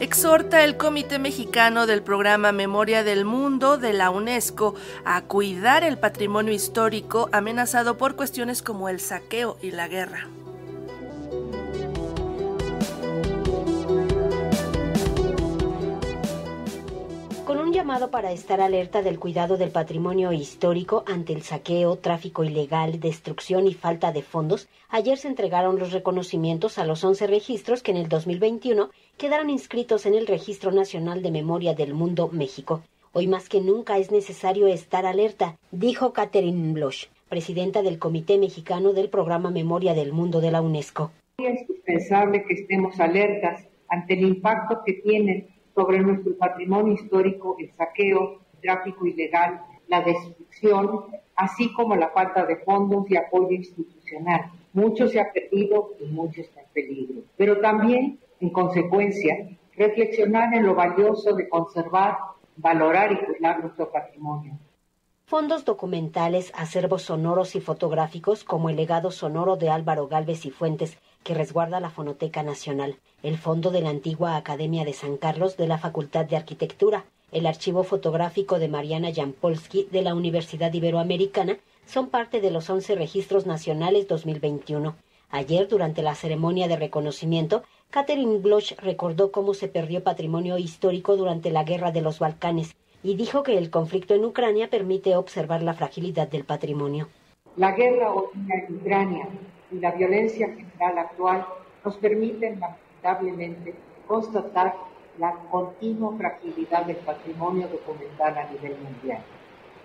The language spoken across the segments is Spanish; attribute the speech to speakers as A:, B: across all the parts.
A: exhorta el Comité Mexicano del Programa Memoria del Mundo de la UNESCO a cuidar el patrimonio histórico amenazado por cuestiones como el saqueo y la guerra.
B: Con un llamado para estar alerta del cuidado del patrimonio histórico ante el saqueo, tráfico ilegal, destrucción y falta de fondos, ayer se entregaron los reconocimientos a los 11 registros que en el 2021 quedaron inscritos en el Registro Nacional de Memoria del Mundo México. Hoy más que nunca es necesario estar alerta, dijo Catherine Bloch, presidenta del Comité Mexicano del Programa Memoria del Mundo de la UNESCO.
C: Es indispensable que estemos alertas ante el impacto que tienen sobre nuestro patrimonio histórico el saqueo, tráfico ilegal, la destrucción, así como la falta de fondos y apoyo institucional. Mucho se ha perdido y mucho está en peligro. Pero también, en consecuencia, reflexionar en lo valioso de conservar, valorar y cuidar nuestro patrimonio.
B: Fondos documentales, acervos sonoros y fotográficos como el legado sonoro de Álvaro Galvez y Fuentes que resguarda la Fonoteca Nacional, el fondo de la antigua Academia de San Carlos de la Facultad de Arquitectura, el archivo fotográfico de Mariana Jampolsky de la Universidad Iberoamericana son parte de los 11 registros nacionales 2021. Ayer, durante la ceremonia de reconocimiento, Catherine Bloch recordó cómo se perdió patrimonio histórico durante la Guerra de los Balcanes y dijo que el conflicto en Ucrania permite observar la fragilidad del patrimonio.
C: La guerra en Ucrania y la violencia general actual nos permiten lamentablemente constatar la continua fragilidad del patrimonio documental a nivel mundial.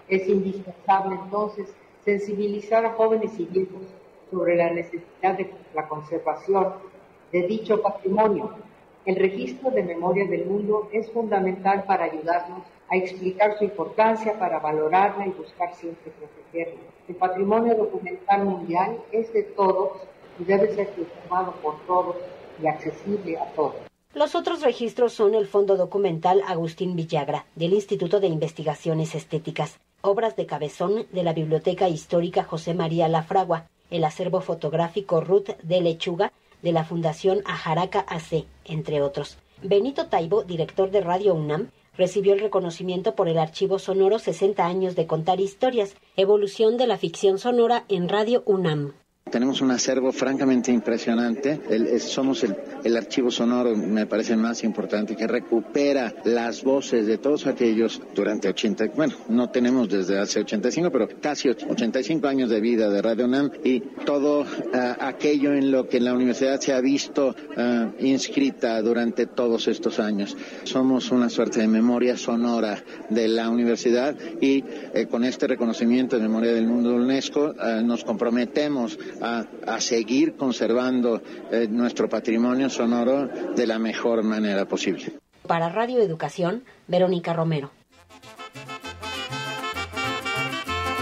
C: Es indispensable entonces sensibilizar a jóvenes y viejos sobre la necesidad de la conservación de dicho patrimonio. El registro de memoria del mundo es fundamental para ayudarnos a explicar su importancia, para valorarla y buscar siempre protegerla. El patrimonio documental mundial es de todos y debe ser conservado por todos y accesible a todos.
B: Los otros registros son el Fondo Documental Agustín Villagra, del Instituto de Investigaciones Estéticas, obras de Cabezón de la Biblioteca Histórica José María Lafragua, el acervo fotográfico Ruth de Lechuga de la Fundación Ajaraca AC, entre otros. Benito Taibo, director de Radio UNAM, recibió el reconocimiento por el archivo sonoro 60 años de contar historias, evolución de la ficción sonora en Radio UNAM.
D: Tenemos un acervo francamente impresionante. somos el, archivo sonoro, me parece más importante, que recupera las voces de todos aquellos durante 80, bueno, no tenemos desde hace 85, pero casi 85 años de vida de Radio UNAM y todo ah, aquello en lo que la universidad se ha visto ah, inscrita durante todos estos años. Somos una suerte de memoria sonora de la universidad y eh, con este reconocimiento de memoria del mundo UNESCO ah, nos comprometemos a, seguir conservando eh, nuestro patrimonio sonoro de la mejor manera posible.
B: Para Radio Educación, Verónica Romero.